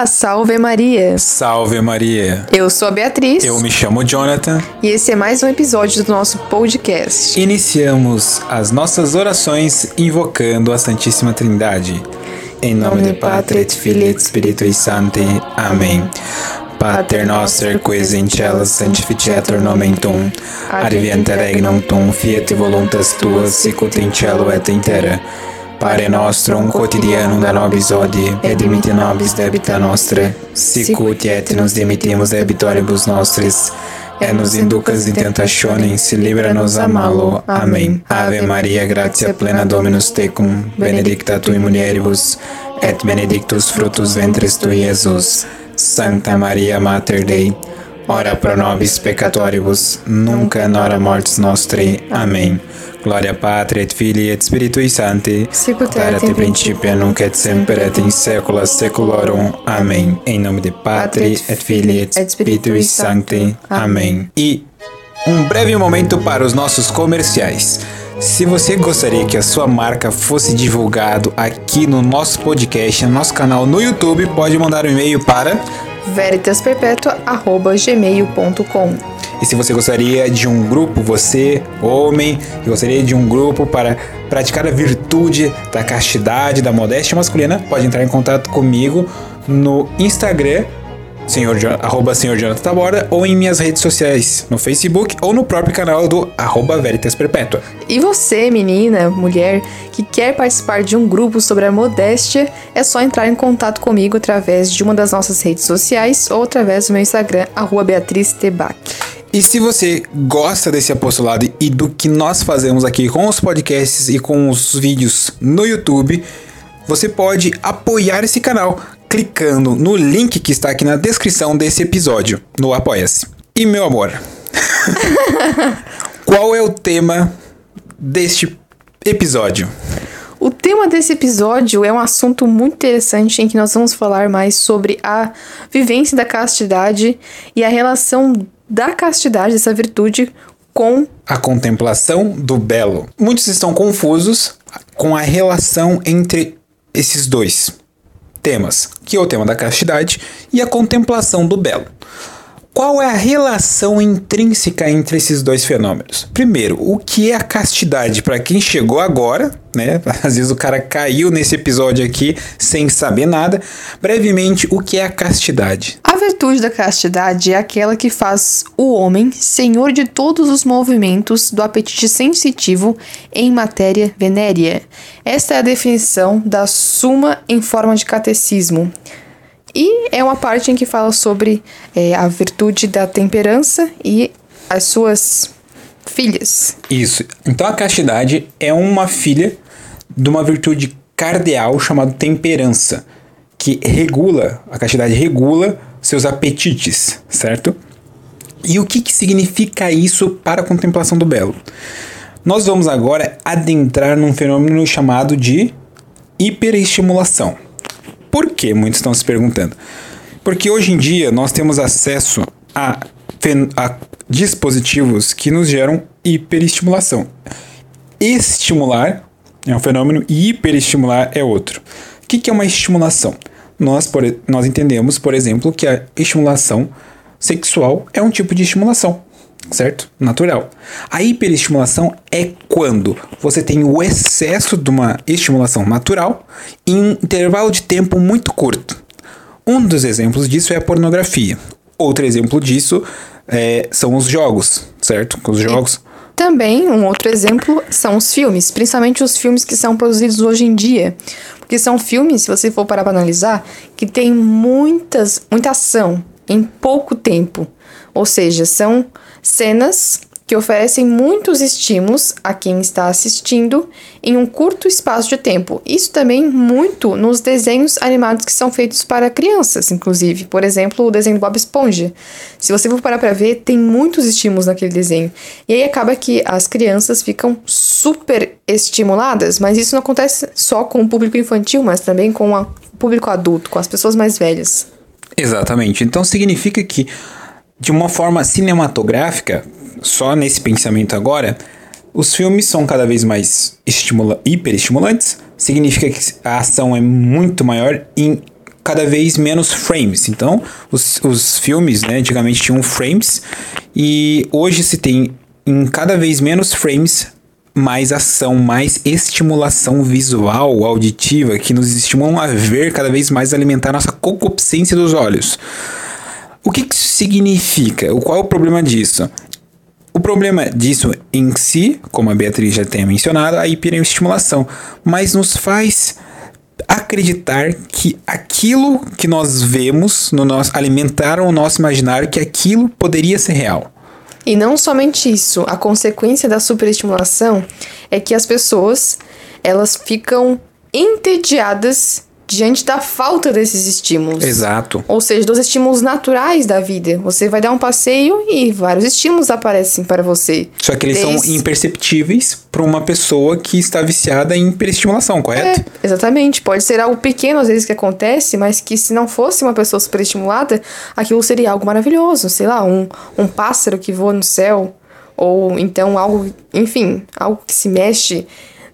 Olá, salve Maria! Salve Maria! Eu sou a Beatriz. Eu me chamo Jonathan. E esse é mais um episódio do nosso podcast. Iniciamos as nossas orações invocando a Santíssima Trindade. Em nome do Pátria et Filii et Spiritui Sancti. Amém. Pater noster quis in cielo sanctificetur nomen tuum, advienta regnum tuum, fiat voluntas tuas, sicut in cielo et in terra. Pare nostrum quotidianum da nobis odie, et dimitte nobis debita nostra, sicut et nos dimittimus debitoribus nostris, et nos inducas in tentationes, libera-nos a malo. Amém. Ave Maria, gratia plena Dominus tecum, benedicta tui mulieribus, et benedictus fructus ventris tui, Jesus. Santa Maria Mater Dei, ora pro nobis peccatoribus, nunca nora mortis nostri. Amém. Gloria Patri et Filii et Spiritui Sancti, Sicut erat in principio nunc et semper et in saecula saeculorum. Amém. Em nome de Patri et Filii et Spiritui Sancti. Amém. E um breve momento para os nossos comerciais. Se você gostaria que a sua marca fosse divulgado aqui no nosso podcast, no nosso canal no YouTube, pode mandar um e-mail para veritasperpetua.gmail.com E se você gostaria de um grupo, você, homem, que gostaria de um grupo para praticar a virtude da castidade, da modéstia masculina, pode entrar em contato comigo no Instagram, senhor, arroba senhor Jonathan Taborda, ou em minhas redes sociais, no Facebook ou no próprio canal do arroba Veritas Perpétua. E você, menina, mulher, que quer participar de um grupo sobre a modéstia, é só entrar em contato comigo através de uma das nossas redes sociais ou através do meu Instagram, arroba Beatriz Tebac. E se você gosta desse apostolado e do que nós fazemos aqui com os podcasts e com os vídeos no YouTube, você pode apoiar esse canal clicando no link que está aqui na descrição desse episódio, no Apoia-se. E meu amor, qual é o tema deste episódio? O tema desse episódio é um assunto muito interessante em que nós vamos falar mais sobre a vivência da castidade e a relação da castidade, dessa virtude, com A contemplação do belo. Muitos estão confusos com a relação entre esses dois temas, que é o tema da castidade e a contemplação do belo. Qual é a relação intrínseca entre esses dois fenômenos? Primeiro, o que é a castidade para quem chegou agora, né? Às vezes o cara caiu nesse episódio aqui sem saber nada. Brevemente, o que é a castidade? A virtude da castidade é aquela que faz o homem senhor de todos os movimentos do apetite sensitivo em matéria venérea. Esta é a definição da Suma em forma de catecismo. E é uma parte em que fala sobre é, a virtude da temperança e as suas filhas. Isso. Então a castidade é uma filha de uma virtude cardeal chamada temperança, que regula, a castidade regula seus apetites, certo? E o que, que significa isso para a contemplação do belo? Nós vamos agora adentrar num fenômeno chamado de hiperestimulação. Por que? Muitos estão se perguntando. Porque hoje em dia nós temos acesso a, a dispositivos que nos geram hiperestimulação. Estimular é um fenômeno e hiperestimular é outro. O que, que é uma estimulação? Nós, por, nós entendemos, por exemplo, que a estimulação sexual é um tipo de estimulação, certo? Natural. A hiperestimulação é quando você tem o excesso de uma estimulação natural em um intervalo de tempo muito curto. Um dos exemplos disso é a pornografia. Outro exemplo disso é, são os jogos, certo? Os jogos. Também, um outro exemplo são os filmes, principalmente os filmes que são produzidos hoje em dia. Porque são filmes, se você for parar para analisar, que tem muitas, muita ação em pouco tempo. Ou seja, são cenas que oferecem muitos estímulos a quem está assistindo em um curto espaço de tempo. Isso também muito nos desenhos animados que são feitos para crianças, inclusive. Por exemplo, o desenho do Bob Esponja. Se você for parar para ver, tem muitos estímulos naquele desenho. E aí acaba que as crianças ficam super estimuladas, mas isso não acontece só com o público infantil, mas também com o público adulto, com as pessoas mais velhas. Exatamente. Então significa que, de uma forma cinematográfica, só nesse pensamento agora, os filmes são cada vez mais estimula hiperestimulantes. Significa que a ação é muito maior em cada vez menos frames. Então, os, os filmes, né, antigamente tinham frames e hoje se tem em cada vez menos frames mais ação, mais estimulação visual, auditiva, que nos estimulam a ver cada vez mais alimentar nossa concupiscência dos olhos. O que, que isso significa? Qual é o problema disso? O problema disso em si, como a Beatriz já tem mencionado, a hiperestimulação, mas nos faz acreditar que aquilo que nós vemos no nosso alimentaram o nosso imaginário que aquilo poderia ser real. E não somente isso, a consequência da superestimulação é que as pessoas elas ficam entediadas diante da falta desses estímulos. Exato. Ou seja, dos estímulos naturais da vida. Você vai dar um passeio e vários estímulos aparecem para você. Só que eles Desde... são imperceptíveis para uma pessoa que está viciada em hiperestimulação, correto? É, exatamente. Pode ser algo pequeno às vezes que acontece, mas que se não fosse uma pessoa superestimulada, aquilo seria algo maravilhoso. Sei lá, um, um pássaro que voa no céu. Ou então algo, enfim, algo que se mexe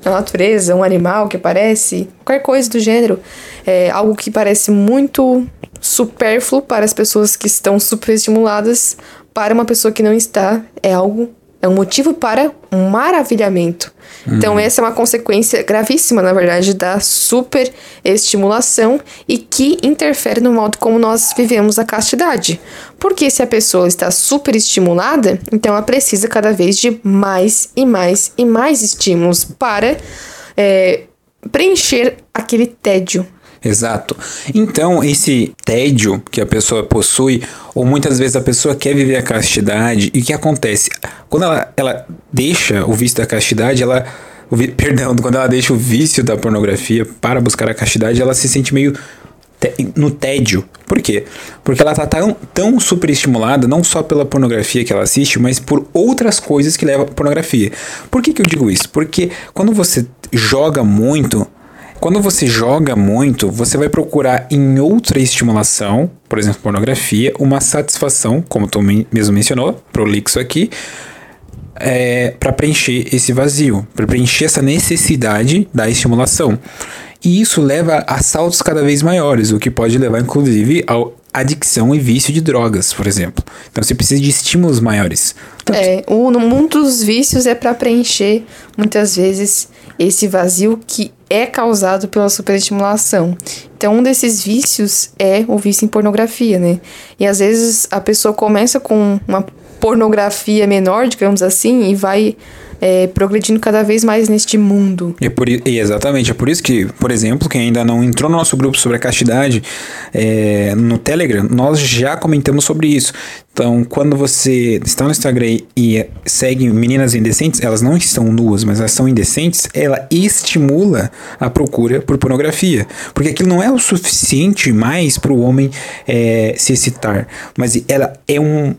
na natureza, um animal que aparece, qualquer coisa do gênero, é algo que parece muito supérfluo para as pessoas que estão superestimuladas, para uma pessoa que não está, é algo é um motivo para um maravilhamento. Então, Uhum. essa é uma consequência gravíssima, na verdade, da superestimulação e que interfere no modo como nós vivemos a castidade. Porque se a pessoa está superestimulada, então ela precisa cada vez de mais e mais e mais estímulos para é, preencher aquele tédio. Exato. Então, esse tédio que a pessoa possui, ou muitas vezes a pessoa quer viver a castidade, e o que acontece? Quando ela, ela deixa o vício da castidade, ela. o perdão, quando ela deixa o vício da pornografia para buscar a castidade, ela se sente meio no tédio. Por quê? Porque ela tá tão, tão superestimulada, não só pela pornografia que ela assiste, mas por outras coisas que levam à pornografia. Por que, que eu digo isso? Porque quando você joga muito, quando você joga muito, você vai procurar em outra estimulação, por exemplo, pornografia, uma satisfação, como tu mesmo mencionou, prolixo aqui, é, para preencher esse vazio, para preencher essa necessidade da estimulação. E isso leva a saltos cada vez maiores, o que pode levar inclusive a adicção e vício de drogas, por exemplo. Então você precisa de estímulos maiores. Tanto- É, o, dos vícios é para preencher muitas vezes esse vazio que é causado pela superestimulação. Então, um desses vícios é o vício em pornografia, né? E às vezes a pessoa começa com uma pornografia menor, digamos assim, e vai é, progredindo cada vez mais neste mundo. É por, e exatamente, é por isso que, por exemplo, quem ainda não entrou no nosso grupo sobre a castidade é, no Telegram, nós já comentamos sobre isso. Então, quando você está no Instagram e segue meninas indecentes, elas não estão nuas, mas elas são indecentes, ela estimula a procura por pornografia. Porque aquilo não é o suficiente mais para o homem é, se excitar, mas ela é um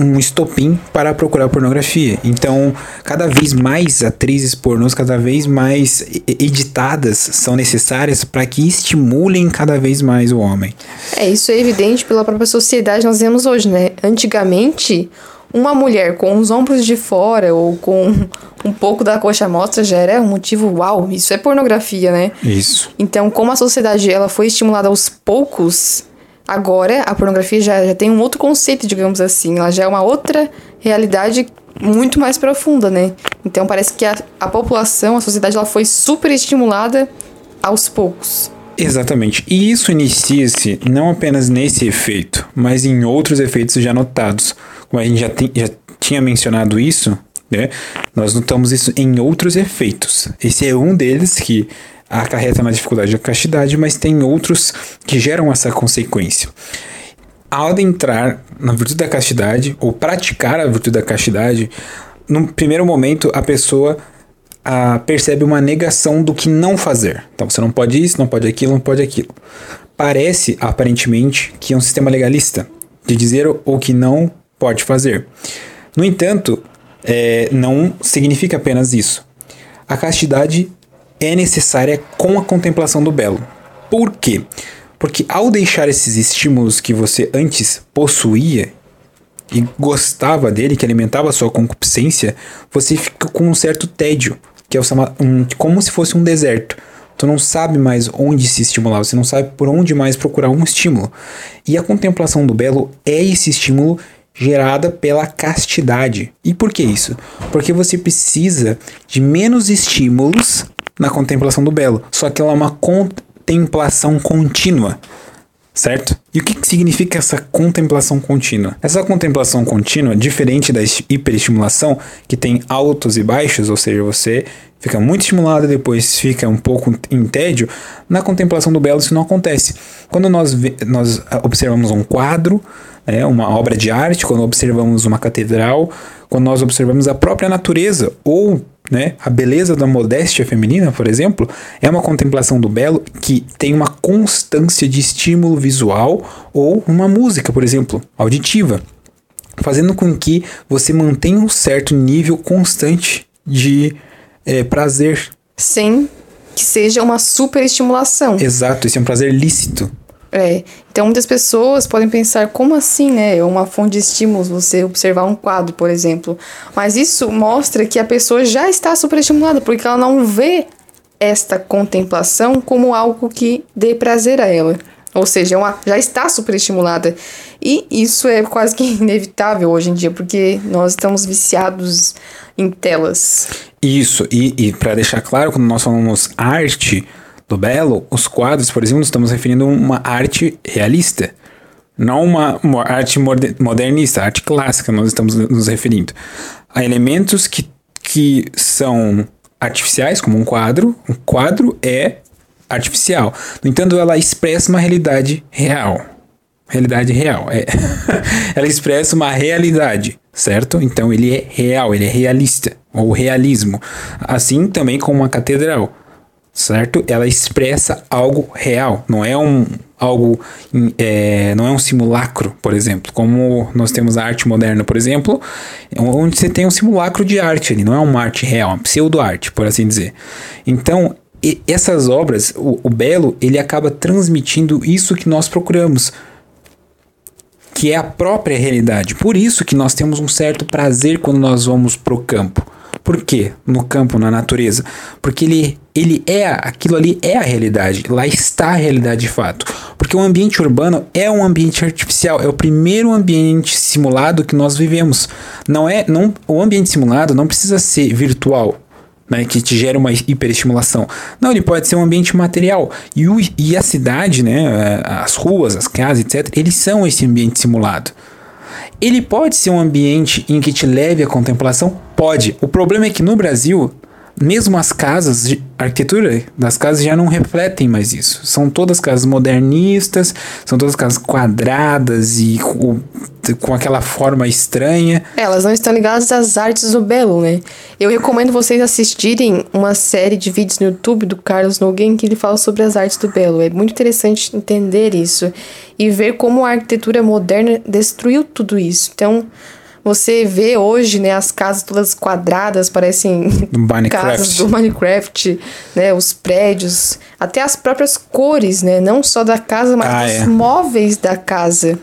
um estopim para procurar pornografia. Então, cada vez mais atrizes pornôs, cada vez mais editadas são necessárias para que estimulem cada vez mais o homem. É, isso é evidente pela própria sociedade que nós vemos hoje, né? Antigamente, uma mulher com os ombros de fora ou com um pouco da coxa à mostra já era um motivo, uau, isso é pornografia, né? Isso. Então, como a sociedade ela foi estimulada aos poucos, agora a pornografia já, já tem um outro conceito, digamos assim. Ela já é uma outra realidade muito mais profunda, né? Então, parece que a, a população, a sociedade, ela foi super estimulada aos poucos. Exatamente. E isso inicia-se não apenas nesse efeito, mas em outros efeitos já notados. Como a gente já, tem- já tinha mencionado isso, né? Nós notamos isso em outros efeitos. Esse é um deles que acarreta na dificuldade da castidade, mas tem outros que geram essa consequência. Ao adentrar na virtude da castidade, ou praticar a virtude da castidade, no primeiro momento a pessoa percebe uma negação do que não fazer. Então você não pode isso, não pode aquilo, não pode aquilo. Parece, aparentemente, que é um sistema legalista de dizer o- o que não pode fazer. No entanto, é, não significa apenas isso. A castidade é necessária com a contemplação do belo. Por quê? Porque ao deixar esses estímulos que você antes possuía e gostava dele, que alimentava a sua concupiscência, você fica com um certo tédio, que é um, como se fosse um deserto. Tu não sabe mais onde se estimular, você não sabe por onde mais procurar um estímulo. E a contemplação do belo é esse estímulo gerada pela castidade. E por que isso? Porque você precisa de menos estímulos na contemplação do belo, só que ela é uma contemplação contínua certo? E o que, que significa essa contemplação contínua? Essa contemplação contínua, diferente da hiperestimulação, que tem altos e baixos, ou seja, você fica muito estimulado e depois fica um pouco em tédio, na contemplação do belo isso não acontece. Quando nós, nós observamos um quadro, né, uma obra de arte, quando observamos uma catedral, quando nós observamos a própria natureza ou né, a beleza da modéstia feminina, por exemplo, é uma contemplação do belo que tem uma constância de estímulo visual ou uma música, por exemplo, auditiva, fazendo com que você mantenha um certo nível constante de é, prazer. Sem que seja uma super estimulação. Exato, esse é um prazer lícito. É. Então muitas pessoas podem pensar, como assim, né? É uma fonte de estímulos você observar um quadro, por exemplo. Mas isso mostra que a pessoa já está superestimulada, porque ela não vê esta contemplação como algo que dê prazer a ela. Ou seja, uma, já está superestimulada. E isso é quase que inevitável hoje em dia, porque nós estamos viciados em telas. Isso, e, e para deixar claro, quando nós falamos arte, do belo, os quadros, por exemplo, estamos referindo a uma arte realista, não uma, arte modernista, arte clássica, nós estamos nos referindo a elementos que, que são artificiais, como um quadro. Um quadro é artificial. No entanto, ela expressa uma realidade real. Realidade real. É. ela expressa uma realidade, certo? Então ele é real, ele é realista, ou realismo. Assim também como uma catedral certo? Ela expressa algo real, não é um algo é, não é um simulacro, por exemplo, como nós temos a arte moderna, por exemplo, onde você tem um simulacro de arte ali, não é uma arte real, é uma pseudo-arte, por assim dizer. Então, essas obras, o, o belo, ele acaba transmitindo isso que nós procuramos, que é a própria realidade. Por isso que nós temos um certo prazer quando nós vamos pro campo. Por quê? No campo, na natureza. Porque ele, ele é, aquilo ali é a realidade. Lá está a realidade de fato. Porque o ambiente urbano é um ambiente artificial. É o primeiro ambiente simulado que nós vivemos. Não é, não, o ambiente simulado não precisa ser virtual. Né, que te gera uma hiperestimulação. Não, ele pode ser um ambiente material. E, o, e a cidade, né, as ruas, as casas, etc., eles são esse ambiente simulado. Ele pode ser um ambiente em que te leve à contemplação? Pode. O problema é que no Brasil, mesmo as casas, a arquitetura das casas já não refletem mais isso. São todas casas modernistas, são todas casas quadradas e com, com aquela forma estranha. Elas não estão ligadas às artes do belo, né? Eu recomendo vocês assistirem uma série de vídeos no YouTube do Carlos Nogueira que ele fala sobre as artes do belo. É muito interessante entender isso e ver como a arquitetura moderna destruiu tudo isso. Então, você vê hoje, né, as casas todas quadradas, parecem casas do Minecraft, né, os prédios, até as próprias cores, né, não só da casa, mas ah, dos é. móveis da casa.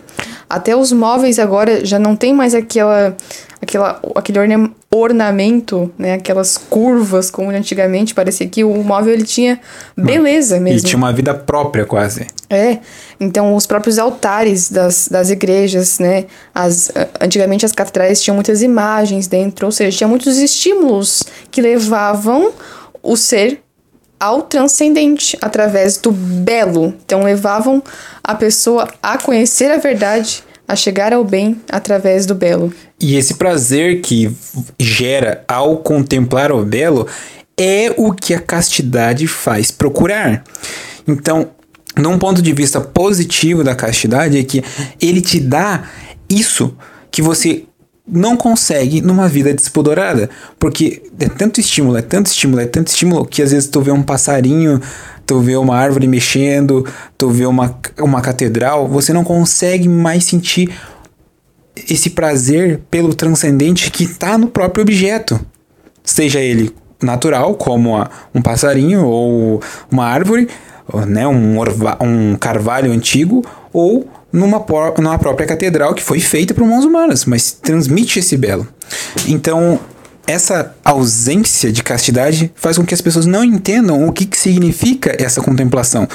Até os móveis agora já não tem mais aquela, aquela aquele ornamento, né, aquelas curvas como antigamente parecia que o móvel ele tinha beleza mesmo. E tinha uma vida própria quase. É. Então os próprios altares das, das igrejas, né, as antigamente as catedrais tinham muitas imagens dentro, ou seja, tinha muitos estímulos que levavam o ser ao transcendente através do belo. Então levavam a pessoa a conhecer a verdade, a chegar ao bem através do belo. E esse prazer que gera ao contemplar o belo é o que a castidade faz procurar. Então, num ponto de vista positivo da castidade é que ele te dá isso que você não consegue numa vida despodorada. Porque é tanto estímulo, é tanto estímulo, é tanto estímulo que às vezes tu vê um passarinho, tu vê uma árvore mexendo, tu vê uma, uma catedral, você não consegue mais sentir esse prazer pelo transcendente que está no próprio objeto. Seja ele natural, como a, um passarinho ou uma árvore, né, um, orva, um carvalho antigo, ou numa, numa própria catedral que foi feita por mãos humanas, mas transmite esse belo. Então, essa ausência de castidade faz com que as pessoas não entendam o que, que significa essa contemplação.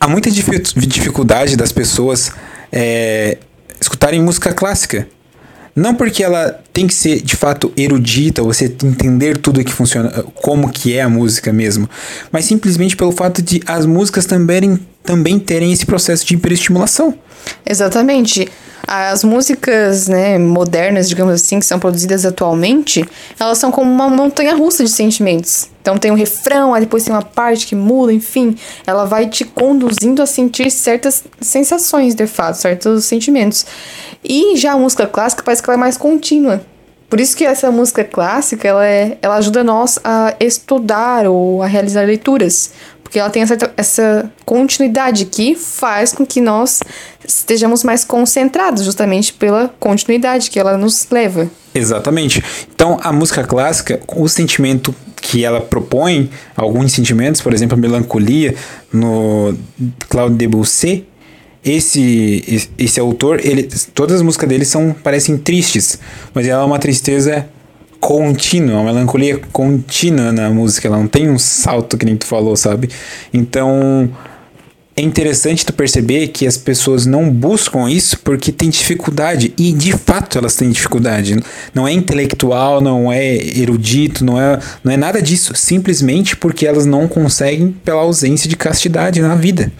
Há muita dificuldade das pessoas é, escutarem música clássica. Não porque ela tem que ser de fato erudita, você entender tudo que funciona, como que é a música mesmo, mas simplesmente pelo fato de as músicas também, também terem esse processo de hiperestimulação. Exatamente. As músicas, né, modernas, digamos assim, que são produzidas atualmente, elas são como uma montanha russa de sentimentos. Então tem um refrão, aí depois tem uma parte que muda, enfim, ela vai te conduzindo a sentir certas sensações, de fato, certos sentimentos. E já a música clássica parece que ela é mais contínua. Por isso que essa música clássica, ela, é, ela ajuda nós a estudar ou a realizar leituras. Porque ela tem essa, essa continuidade que faz com que nós estejamos mais concentrados, justamente pela continuidade que ela nos leva. Exatamente. Então, a música clássica, o sentimento que ela propõe, alguns sentimentos, por exemplo, a melancolia, no Claude Debussy, esse, esse autor, ele, todas as músicas dele são parecem tristes, mas ela é uma tristeza contínua, uma melancolia contínua na música, ela não tem um salto que nem tu falou, sabe? Então é interessante tu perceber que as pessoas não buscam isso porque tem dificuldade e de fato elas têm dificuldade. Não é intelectual, não é erudito, não é, não é nada disso, simplesmente porque elas não conseguem pela ausência de castidade na vida.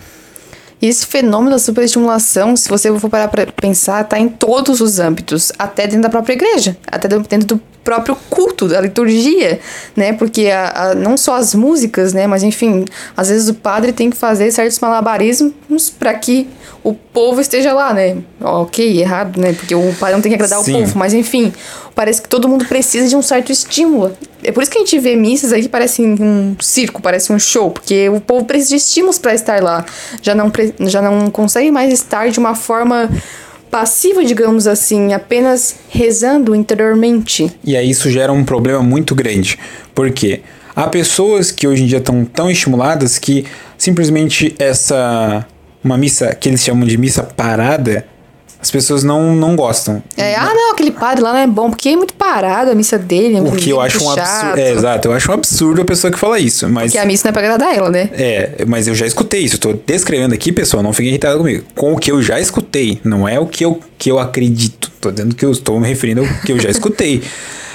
Esse fenômeno da superestimulação, se você for parar para pensar, está em todos os âmbitos, até dentro da própria igreja, até dentro do próprio culto, da liturgia, né? Porque a, a, não só as músicas, né? Mas enfim, às vezes o padre tem que fazer certos malabarismos para que o povo esteja lá, né? Ok, errado, né? Porque o padre não tem que agradar Sim. o povo, mas enfim, parece que todo mundo precisa de um certo estímulo. É por isso que a gente vê missas aí que parecem um circo, parece um show, porque o povo precisa de estímulos para estar lá. Já não, já não consegue mais estar de uma forma passiva, digamos assim, apenas rezando interiormente. E aí isso gera um problema muito grande. Por quê? Há pessoas que hoje em dia estão tão estimuladas que simplesmente essa uma missa que eles chamam de missa parada as pessoas não, não gostam. É, ah, não, aquele padre lá não é bom, porque é muito parado a missa dele. É o que eu acho um absurdo. É, exato, eu acho um absurdo a pessoa que fala isso. Mas, porque a missa não é pra agradar ela, né? É, mas eu já escutei isso. Eu tô descrevendo aqui, pessoal, não fiquem irritados comigo. Com o que eu já escutei, não é o que eu, que eu acredito. Tô dizendo que eu estou me referindo ao que eu já escutei.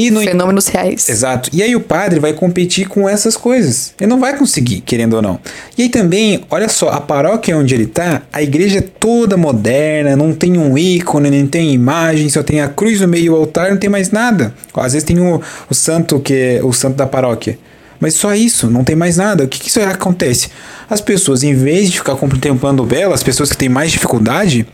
E no... Fenômenos reais. Exato. E aí o padre vai competir com essas coisas. Ele não vai conseguir, querendo ou não. E aí também, olha só, a paróquia onde ele tá, a igreja é toda moderna, não tem um ícone, não tem imagem, só tem a cruz no meio e o altar, não tem mais nada. Às vezes tem o, o santo que é o santo da paróquia. Mas só isso, não tem mais nada. O que, que isso acontece? As pessoas, em vez de ficar contemplando vela, as pessoas que têm mais dificuldade,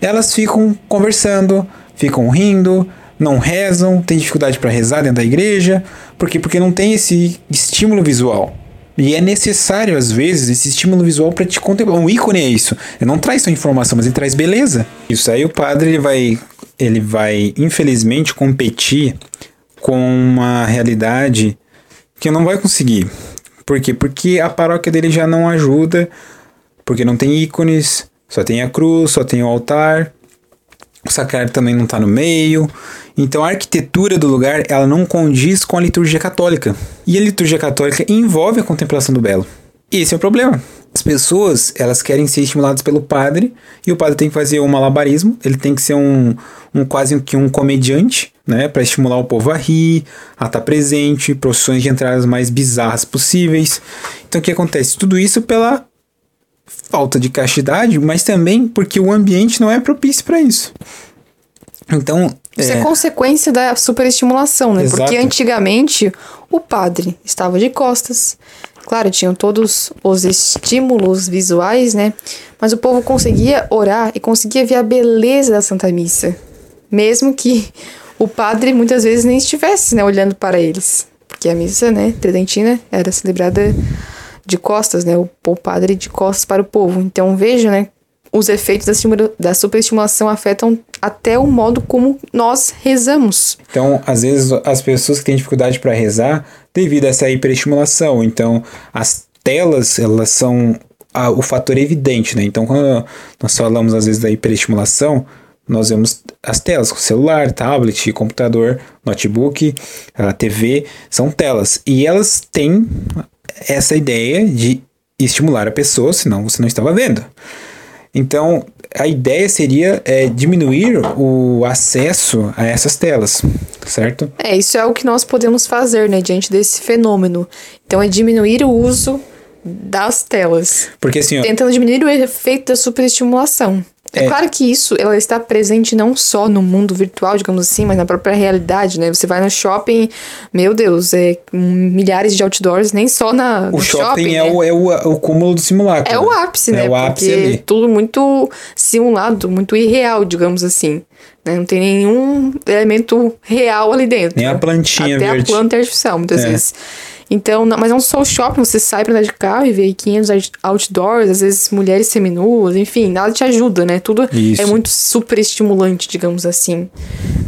elas ficam conversando, ficam rindo, não rezam, tem dificuldade para rezar dentro da igreja, porque porque não tem esse estímulo visual. E é necessário, às vezes, esse estímulo visual para te contemplar. Um ícone é isso. Ele não traz só informação, mas ele traz beleza. Isso aí o padre ele vai, ele vai infelizmente competir com uma realidade que não vai conseguir. Por quê? Porque a paróquia dele já não ajuda, porque não tem ícones, só tem a cruz, só tem o altar, o sacrário também não está no meio. Então a arquitetura do lugar ela não condiz com a liturgia católica. E a liturgia católica envolve a contemplação do belo. E esse é o problema. As pessoas elas querem ser estimuladas pelo padre e o padre tem que fazer um malabarismo. Ele tem que ser um, um quase que um comediante, né, para estimular o povo a rir, a estar tá presente, procissões de entradas mais bizarras possíveis. Então o que acontece? Tudo isso pela falta de castidade, mas também porque o ambiente não é propício para isso. Então. Isso é... é consequência da superestimulação, né? Exato. Porque antigamente o padre estava de costas. Claro, tinham todos os estímulos visuais, né? Mas o povo conseguia orar e conseguia ver a beleza da Santa Missa. Mesmo que o padre muitas vezes nem estivesse né, olhando para eles. Porque a missa, né, tridentina, era celebrada de costas, né? O, o padre de costas para o povo. Então veja, né? Os efeitos da, da superestimulação afetam até o modo como nós rezamos. Então, às vezes, as pessoas que têm dificuldade para rezar devido a essa hiperestimulação. Então, as telas, elas são a, o fator evidente, né? Então, quando nós falamos, às vezes, da hiperestimulação, nós vemos as telas, celular, tablet, computador, notebook, a TV, são telas. E elas têm essa ideia de estimular a pessoa, senão você não estava vendo. Então, a ideia seria é, diminuir o acesso a essas telas, certo? É, isso é o que nós podemos fazer, né, diante desse fenômeno. Então, é diminuir o uso das telas. Porque assim, ó, Tentando diminuir o efeito da superestimulação. É, É. claro que isso ela está presente não só no mundo virtual, digamos assim, mas na própria realidade, né? Você vai no shopping, meu Deus, é milhares de outdoors, nem só na, o no shopping, é, né? o, é, o, é o cúmulo do simulacro. É o ápice, É né? o ápice Porque ali. tudo muito simulado, muito irreal, digamos assim. né? Não tem nenhum elemento real ali dentro. Nem a plantinha Até verde. a planta é artificial, muitas É. vezes. Então, não- mas não só o shopping, você sai pra andar de carro e vê 500 out- outdoors, às vezes mulheres seminuas, enfim, nada te ajuda, né? Tudo Isso. é muito super estimulante, digamos assim.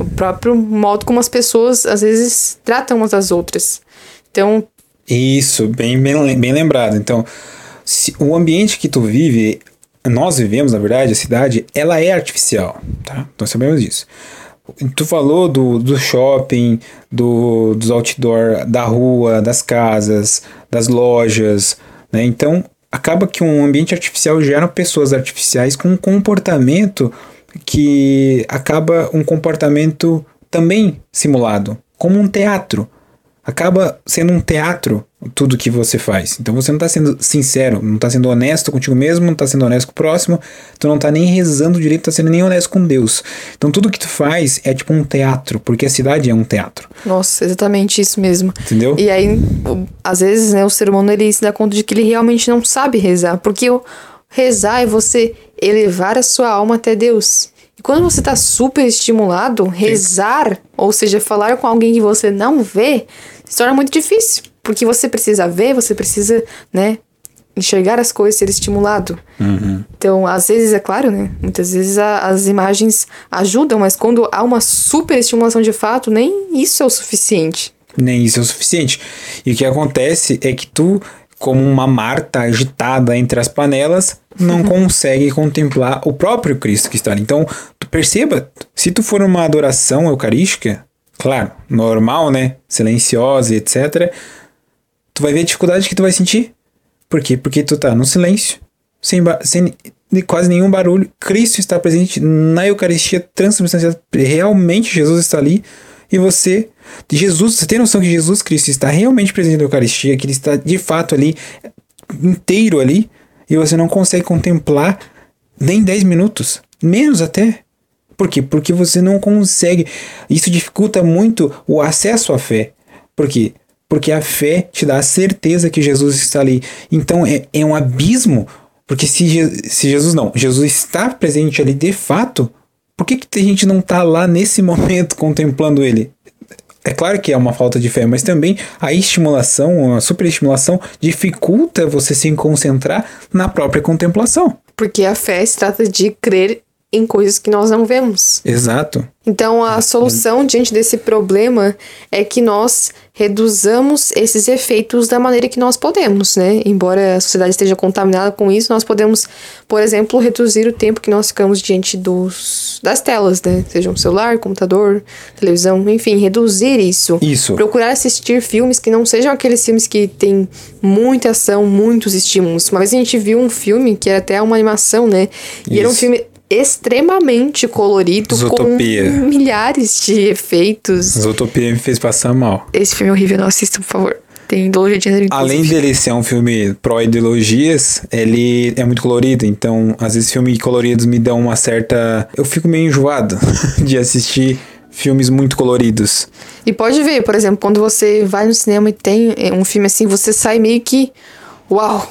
O próprio modo como as pessoas, às vezes, tratam umas das outras. Então, Isso, bem, bem, bem lembrado. Então, se o ambiente que tu vive, nós vivemos, na verdade, a cidade, ela é artificial, tá? Nós sabemos disso. Tu falou do, do shopping, do, dos outdoor, da rua, das casas, das lojas, né? Então, acaba que um ambiente artificial gera pessoas artificiais com um comportamento que acaba um comportamento também simulado, como um teatro acaba sendo um teatro tudo que você faz. Então você não está sendo sincero, não está sendo honesto contigo mesmo, não está sendo honesto com o próximo, tu não está nem rezando direito, tá sendo nem honesto com Deus. Então tudo que tu faz é tipo um teatro, porque a cidade é um teatro, nossa, exatamente isso mesmo. entendeu? E aí, às vezes, né, o ser humano ele se dá conta de que ele realmente não sabe rezar, porque o rezar é você elevar a sua alma até Deus. E quando você está super estimulado, rezar, ou seja, falar com alguém que você não vê, se torna muito difícil, porque você precisa ver, você precisa, né, enxergar as coisas, ser estimulado. Então, às vezes, é claro, né? Muitas vezes a- as imagens ajudam, mas quando há uma super estimulação de fato, nem isso é o suficiente. Nem isso é o suficiente. E o que acontece é que tu, como uma Marta agitada entre as panelas, não consegue contemplar o próprio Cristo que está ali. Então, tu perceba, se tu for uma adoração eucarística, claro, normal, né? Silenciosa etc., tu vai ver a dificuldade que tu vai sentir. Por quê? Porque tu tá no silêncio, sem, sem quase nenhum barulho. Cristo está presente na Eucaristia transubstanciada. Realmente Jesus está ali. E você, Jesus, você tem noção que Jesus Cristo está realmente presente na Eucaristia, que ele está de fato ali, inteiro ali, e você não consegue contemplar nem 10 minutos, menos até. Por quê? Porque você não consegue. Isso dificulta muito o acesso à fé. Por quê? Porque a fé te dá a certeza que Jesus está ali. Então é, é um abismo. Porque se, se Jesus não, Jesus está presente ali de fato, por que, que a gente não está lá nesse momento contemplando ele? É claro que é uma falta de fé, mas também a estimulação, a superestimulação, dificulta você se concentrar na própria contemplação. Porque a fé se trata de crer em coisas que nós não vemos. Exato. Então, a solução diante desse problema é que nós reduzamos esses efeitos da maneira que nós podemos, né? Embora a sociedade esteja contaminada com isso, nós podemos, por exemplo, reduzir o tempo que nós ficamos diante dos, das telas, né? Seja um celular, computador, televisão, enfim, reduzir isso. Isso. Procurar assistir filmes que não sejam aqueles filmes que tem muita ação, muitos estímulos. Uma vez a gente viu um filme que era até uma animação, né? E era um Isso. filme extremamente colorido, Zootopia. com milhares de efeitos. Zootopia me fez passar mal. Esse filme é horrível, não assista, por favor. Tem ideologia de gênero, Além dele ser um filme pró-ideologias, ele é muito colorido. Então, às vezes, filmes coloridos me dão uma certa. Eu fico meio enjoado de assistir filmes muito coloridos. E pode ver, por exemplo, quando você vai no cinema e tem é, um filme assim, você sai meio que. Uau!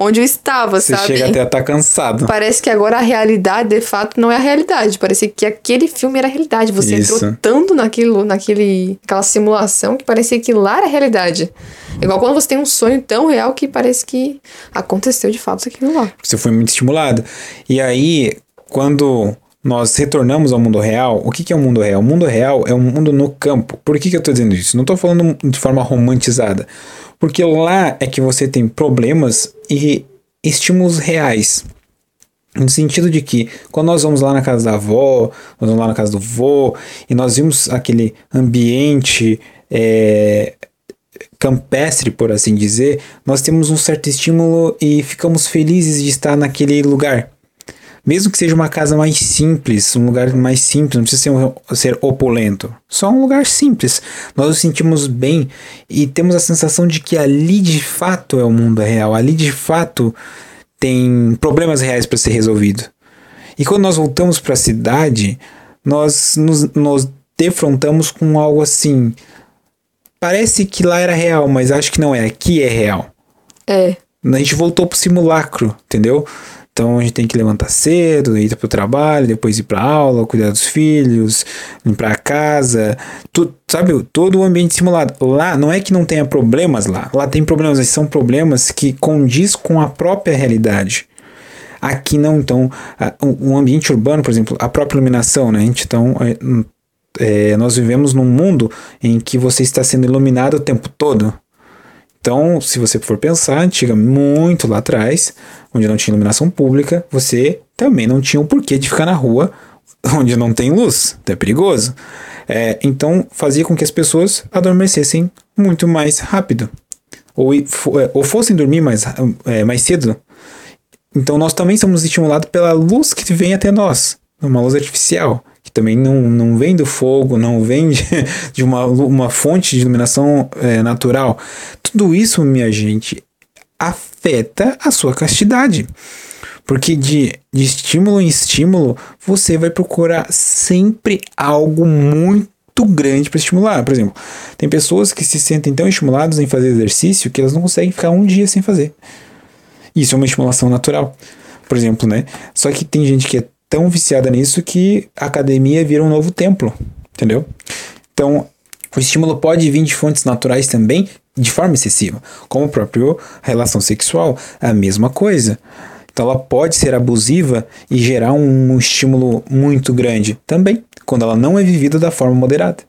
Onde eu estava, Você sabe? chega até a estar cansado. Parece que agora a realidade, de fato, não é a realidade. Parece que aquele filme era a realidade. Você Isso. entrou tanto naquilo, naquele, naquela simulação que parecia que lá era a realidade. Igual quando você tem um sonho tão real que parece que aconteceu de fato aquilo lá. Você foi muito estimulado. E aí, quando nós retornamos ao mundo real, o que, que é o mundo real? O mundo real é um mundo no campo. Por que, que eu estou dizendo isso? Não estou falando de forma romantizada. Porque lá é que você tem problemas e estímulos reais. No sentido de que, quando nós vamos lá na casa da avó, nós vamos lá na casa do vô, e nós vimos aquele ambiente é, campestre, por assim dizer, nós temos um certo estímulo e ficamos felizes de estar naquele lugar. Mesmo que seja uma casa mais simples, um lugar mais simples, não precisa ser, um, ser opulento. Só um lugar simples. Nós nos sentimos bem e temos a sensação de que ali de fato é o mundo real. Ali de fato tem problemas reais para ser resolvido. E quando nós voltamos para a cidade, nós nos, nos defrontamos com algo assim. Parece que lá era real, mas acho que não é. Aqui é real. É. A gente voltou pro simulacro, entendeu? Então a gente tem que levantar cedo, ir para o trabalho, depois ir para aula, cuidar dos filhos, limpar a casa, sabe? Todo o ambiente simulado. Lá não é que não tenha problemas lá, lá tem problemas, mas são problemas que condiz com a própria realidade. Aqui não, então, um ambiente urbano, por exemplo, a própria iluminação, né? A gente, então, é, é, nós vivemos num mundo em que você está sendo iluminado o tempo todo. Então, se você for pensar, antiga, muito lá atrás, onde não tinha iluminação pública, você também não tinha o porquê de ficar na rua onde não tem luz, então é perigoso. É, então, fazia com que as pessoas adormecessem muito mais rápido, ou, é, ou fossem dormir mais, é, mais cedo. Então, nós também somos estimulados pela luz que vem até nós, uma luz artificial também não, não vem do fogo, não vem de, de uma, uma fonte de iluminação é, natural. Tudo isso, minha gente, afeta a sua castidade. Porque de, de estímulo em estímulo, você vai procurar sempre algo muito grande para estimular. Por exemplo, tem pessoas que se sentem tão estimuladas em fazer exercício que elas não conseguem ficar um dia sem fazer. Isso é uma estimulação natural, por exemplo, né? Só que tem gente que é tão viciada nisso que a academia vira um novo templo, entendeu? Então, o estímulo pode vir de fontes naturais também, de forma excessiva, como a própria relação sexual, a mesma coisa. Então, ela pode ser abusiva e gerar um, estímulo muito grande também, quando ela não é vivida da forma moderada.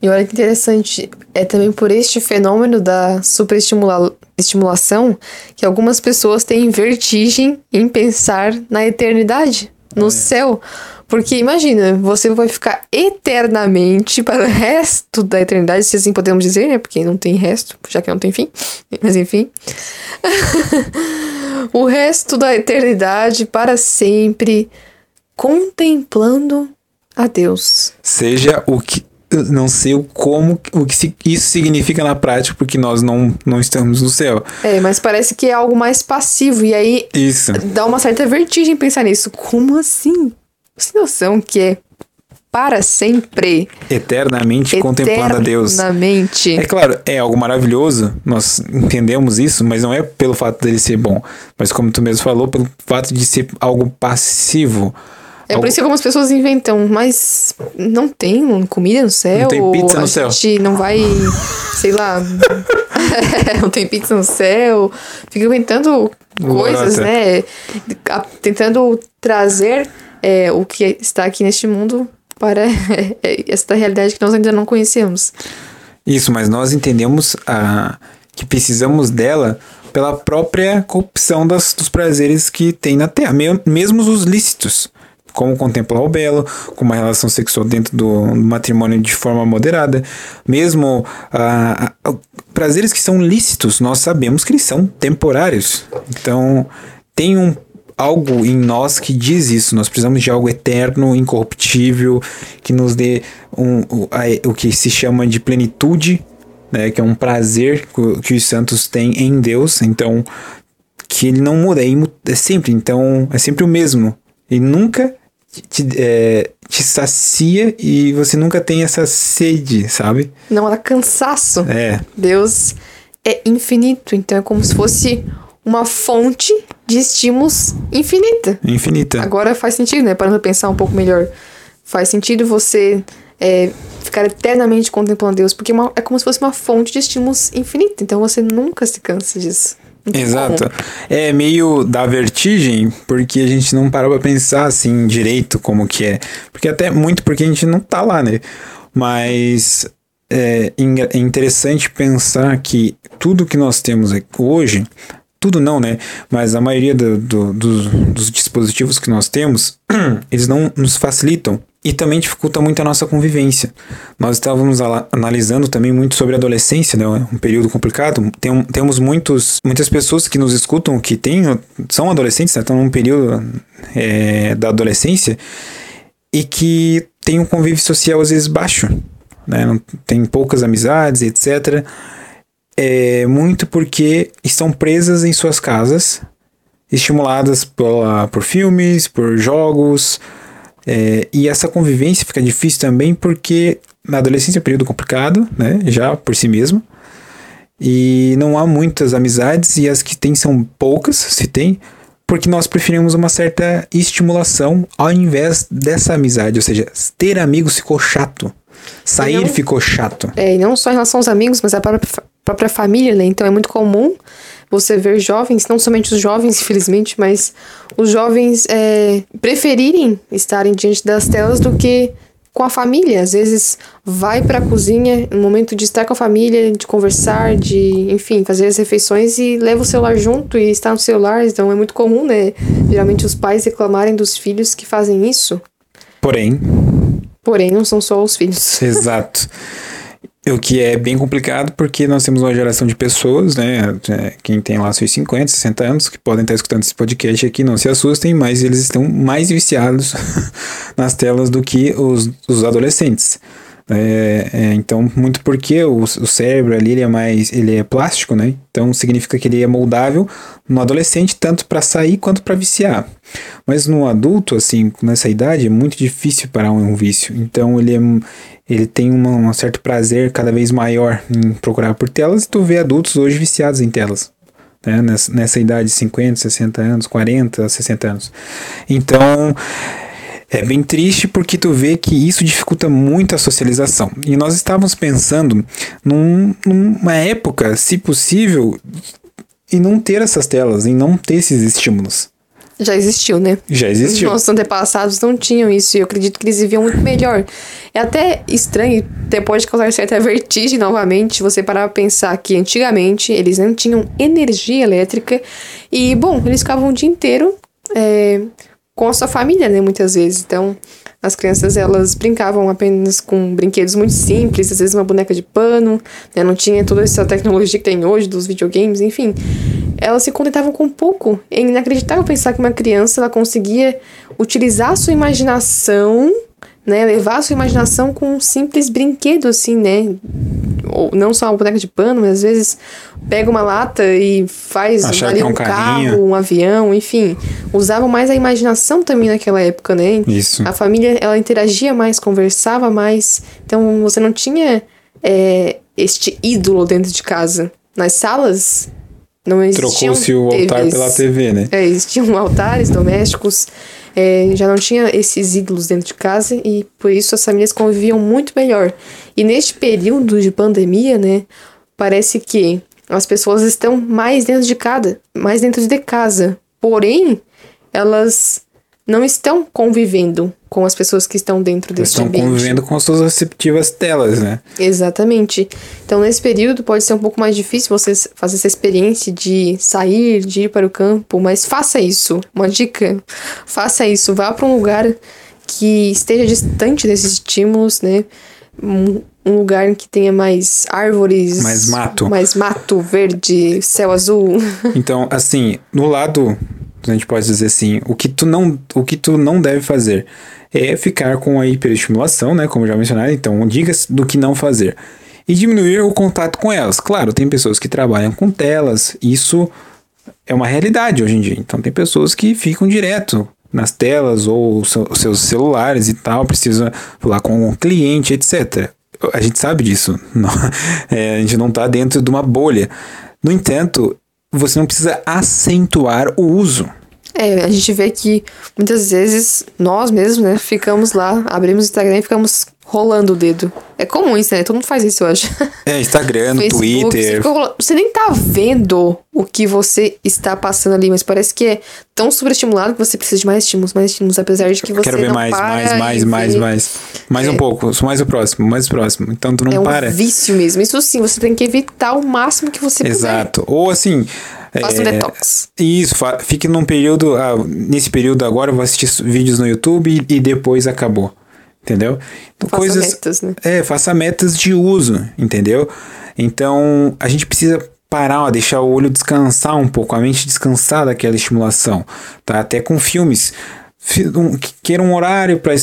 E olha que interessante, é também por este fenômeno da superestimulação que algumas pessoas têm vertigem em pensar na eternidade no é. céu. Porque imagina, você vai ficar eternamente para o resto da eternidade, se assim podemos dizer, né? Porque não tem resto, já que não tem fim. Mas enfim. o resto da eternidade para sempre contemplando a Deus. Seja o que não sei o como o que isso significa na prática porque nós não, não estamos no céu. É, mas parece que é algo mais passivo e aí isso. dá uma certa vertigem pensar nisso. Como assim? Você tem noção que é para sempre. Eternamente, Eternamente contemplando a Deus. Eternamente. É claro, é algo maravilhoso, nós entendemos isso, mas não é pelo fato dele ser bom, mas como tu mesmo falou, pelo fato de ser algo passivo. É por isso que algumas pessoas inventam, mas não tem comida no céu. Não tem pizza no céu. A gente não vai, sei lá. não tem pizza no céu. Fica inventando coisas, né? Tentando trazer é, o que está aqui neste mundo para esta realidade que nós ainda não conhecemos. Isso, mas nós entendemos a, que precisamos dela pela própria corrupção das, dos prazeres que tem na Terra, mesmo os lícitos como contemplar o belo, com uma relação sexual dentro do, matrimônio de forma moderada, mesmo ah, ah, prazeres que são lícitos, nós sabemos que eles são temporários. Então, tem um algo em nós que diz isso. Nós precisamos de algo eterno, incorruptível, que nos dê um, o, a, o que se chama de plenitude, né, que é um prazer que os santos têm em Deus. Então, que ele não muda, é, é sempre. Então, é sempre o mesmo. E nunca te, é, te sacia e você nunca tem essa sede, sabe? Não, dá cansaço. É. Deus é infinito, então é como se fosse uma fonte de estímulos infinita. Infinita. Agora faz sentido, né? Para pensar um pouco melhor. Faz sentido você é, ficar eternamente contemplando Deus, porque é, uma, é como se fosse uma fonte de estímulos infinita. Então você nunca se cansa disso. Exato. É meio da vertigem, porque a gente não parou pra pensar assim direito como que é. Porque até muito porque a gente não tá lá, né? Mas é, é interessante pensar que tudo que nós temos hoje tudo não, né? Mas a maioria do, do, dos, dos dispositivos que nós temos, eles não nos facilitam e também dificulta muito a nossa convivência. Nós estávamos analisando também muito sobre a adolescência, né? Um período complicado. Tem, temos muitos, muitas pessoas que nos escutam que têm, são adolescentes, né? estão num período é, da adolescência e que tem um convívio social às vezes baixo, né? Tem poucas amizades, etc é muito porque estão presas em suas casas, estimuladas por, por filmes, por jogos, é, e essa convivência fica difícil também porque na adolescência é um período complicado, né, já por si mesmo, e não há muitas amizades, e as que tem são poucas, se tem, porque nós preferimos uma certa estimulação ao invés dessa amizade, ou seja, ter amigos ficou chato. Sair não, ficou chato. É, e não só em relação aos amigos, mas a própria, própria família, né? Então é muito comum você ver jovens, não somente os jovens, infelizmente, mas os jovens é, preferirem estarem diante das telas do que com a família. Às vezes vai para a cozinha no momento de estar com a família, de conversar, de, enfim, fazer as refeições e leva o celular junto e está no celular. Então é muito comum, né? Geralmente os pais reclamarem dos filhos que fazem isso. Porém. Porém, não são só os filhos. Exato. O que é bem complicado porque nós temos uma geração de pessoas, né? É, quem tem lá seus 50, 60 anos, que podem estar escutando esse podcast aqui, não se assustem, mas eles estão mais viciados nas telas do que os, os adolescentes. É, é, então, muito porque o, o cérebro ali ele é mais ele é plástico, né? Então significa que ele é moldável no adolescente tanto para sair quanto para viciar. Mas no adulto, assim, nessa idade é muito difícil parar um, vício. Então ele é, ele tem uma, um certo prazer cada vez maior em procurar por telas e tu vê adultos hoje viciados em telas. Né? Nessa, nessa idade de 50, 60 anos, 40, 60 anos. Então, é bem triste porque tu vê que isso dificulta muito a socialização. E nós estávamos pensando num, numa época, se possível, em não ter essas telas, em não ter esses estímulos. Já existiu, né? Já existiu. Os nossos antepassados não tinham isso e eu acredito que eles viviam muito melhor. É até estranho, depois de causar certa vertigem novamente, você parar pra pensar que antigamente eles não tinham energia elétrica e, bom, eles ficavam o dia inteiro é, com a sua família, né, muitas vezes. Então, as crianças, elas brincavam apenas com brinquedos muito simples, às vezes uma boneca de pano, né, não tinha toda essa tecnologia que tem hoje dos videogames, enfim. Elas se contentavam com pouco. É inacreditável pensar que uma criança, ela conseguia utilizar a sua imaginação né, levar a sua imaginação com um simples brinquedo, assim, né? Ou não só uma boneca de pano, mas às vezes pega uma lata e faz Achar ali é um, um carro, um avião, enfim. Usavam mais a imaginação também naquela época, né? Isso. A família, ela interagia mais, conversava mais. Então, você não tinha é, este ídolo dentro de casa. Nas salas, não existiam Trocou-se o altar TVs. pela TV, né? É, existiam altares domésticos é, já não tinha esses ídolos dentro de casa e por isso as famílias conviviam muito melhor. E neste período de pandemia, né, parece que as pessoas estão mais dentro de casa, mais dentro de casa. Porém, elas não estão convivendo com as pessoas que estão dentro desse estão ambiente. Estão convivendo com as suas receptivas telas, né? Exatamente. Então, nesse período, pode ser um pouco mais difícil você fazer essa experiência de sair, de ir para o campo, mas faça isso. Uma dica: faça isso. Vá para um lugar que esteja distante desses estímulos, né? Um, um lugar que tenha mais árvores. Mais mato. Mais mato, verde, céu azul. Então, assim, no lado a gente pode dizer assim, o que tu não, o que tu não deve fazer é ficar com a hiperestimulação, né, como já mencionado, então dicas do que não fazer. E diminuir o contato com elas. Claro, tem pessoas que trabalham com telas, isso é uma realidade hoje em dia. Então tem pessoas que ficam direto nas telas ou seus celulares e tal, precisa falar com o cliente, etc. A gente sabe disso. Não, é, a gente não está dentro de uma bolha. No entanto, você não precisa acentuar o uso. É, a gente vê que muitas vezes nós mesmos, né, ficamos lá, abrimos o Instagram e ficamos rolando o dedo. É comum isso, né? Todo mundo faz isso hoje. É, Instagram, Twitter. Você, você, nem tá vendo o que você está passando ali, mas parece que é tão sobreestimulado que você precisa de mais estímulos, mais estímulos, apesar de que você Quero ver não mais, mais, mais, mais, mais. Mais é. um pouco, mais o próximo, mais o próximo. Então tu não é um para. vício mesmo. Isso sim, você tem que evitar o máximo que você Exato. Ou assim, Faça um detox. Isso, fique num período. ah, nesse período agora eu vou assistir vídeos no YouTube e, e depois acabou. Entendeu? Então, Faça metas, né? É, faça metas de uso, entendeu? Então a gente precisa parar, ó, deixar o olho descansar um pouco, a mente descansar daquela estimulação, tá? Até com filmes. Fi- um- que Queira um horário para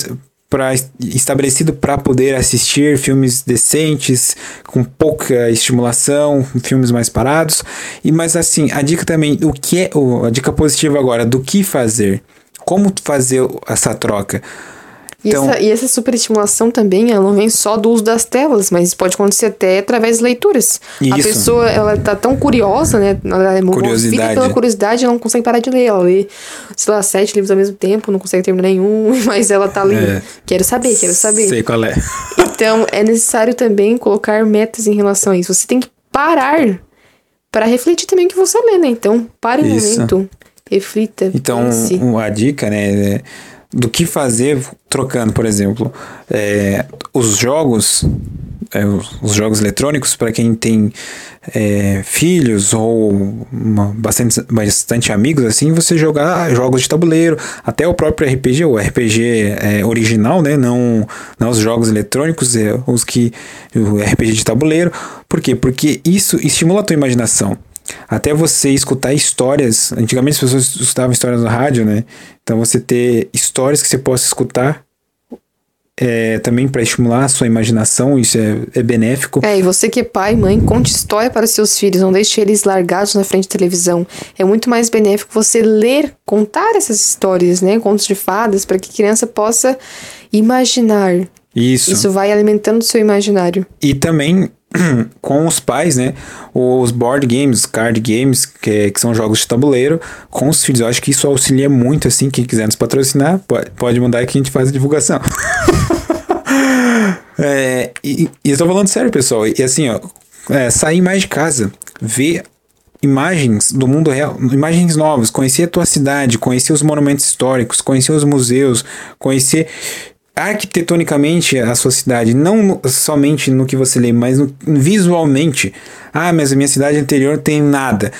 para estabelecido para poder assistir filmes decentes, com pouca estimulação, filmes mais parados. E mas assim, a dica também, o que é a dica positiva agora do que fazer? Como fazer essa troca? E, Então- essa, e essa superestimulação também, ela não vem só do uso das telas, mas pode acontecer até através de leituras. A Isso. pessoa, ela tá tão curiosa, né? Ela é movida Curiosidade. pela curiosidade, ela não consegue parar de ler. Ela lê, sei lá, sete livros ao mesmo tempo, não consegue terminar nenhum, mas ela tá lendo. É. Quero saber, quero saber. Sei qual é. Então, é necessário também colocar metas em relação a isso. Você tem que parar para refletir também o que você lê, né? Então, pare um Isso. momento, reflita, Então, pense. um- a dica, né, é do que fazer trocando, por exemplo, é, os jogos, é, os, os jogos eletrônicos, para quem tem é, filhos ou uma- bastante, bastante amigos, assim, você jogar jogos de tabuleiro, até o próprio RPG, o RPG é, original, né, não, não os jogos eletrônicos, é, os que, o RPG de tabuleiro. Por quê? Porque isso estimula a tua imaginação. Até você escutar histórias. Antigamente as pessoas escutavam histórias no rádio, né? Então você ter histórias que você possa escutar é, também para estimular a sua imaginação, isso é, é benéfico. É, e você que é pai, mãe, conte história para seus filhos, não deixe eles largados na frente da televisão. É muito mais benéfico você ler, contar essas histórias, né? Contos de fadas, para que a criança possa imaginar. Isso. Isso vai alimentando o seu imaginário. E também com os pais, né? Os board games, card games, que, que são jogos de tabuleiro, com os filhos. Eu acho que isso auxilia muito, assim. Quem quiser nos patrocinar, pode, pode mandar que a gente faz a divulgação. é, e, e eu tô falando sério, pessoal. E assim, ó, é, sair mais de casa, ver imagens do mundo real, imagens novas, conhecer a tua cidade, conhecer os monumentos históricos, conhecer os museus, conhecer arquitetonicamente a sua cidade, não somente no que você lê, mas no- visualmente. Ah, mas a minha cidade anterior tem nada.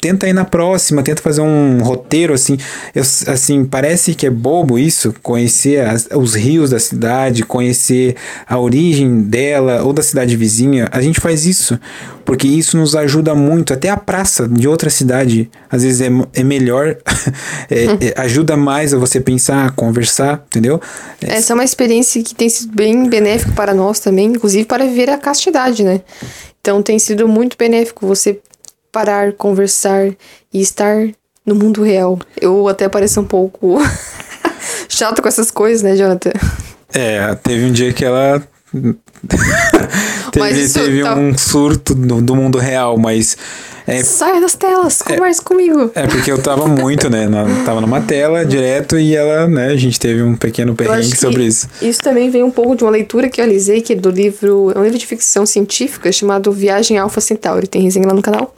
Tenta ir na próxima, tenta fazer um roteiro assim. Eu- assim, parece que é bobo isso, conhecer as- os rios da cidade, conhecer a origem dela ou da cidade vizinha. A gente faz isso porque isso nos ajuda muito. Até a praça de outra cidade, às vezes é, é melhor, é- é- ajuda mais a você pensar, conversar, entendeu? Essa é uma experiência que tem sido bem benéfica para nós também, inclusive para viver a castidade, né? Então tem sido muito benéfico você parar, conversar e estar no mundo real. Eu até pareço um pouco chato com essas coisas, né, Jonathan? É, teve um dia que ela. Teve teve tá- um surto do, do mundo real, mas. É, Sai das telas, converse comigo. é porque eu tava muito, né? Na, tava numa tela direto e ela, né? A gente teve um pequeno perrengue sobre isso. Isso também vem um pouco de uma leitura que eu realizei, que é do livro, é um livro de ficção científica chamado Viagem Alpha Centauri, tem resenha lá no canal.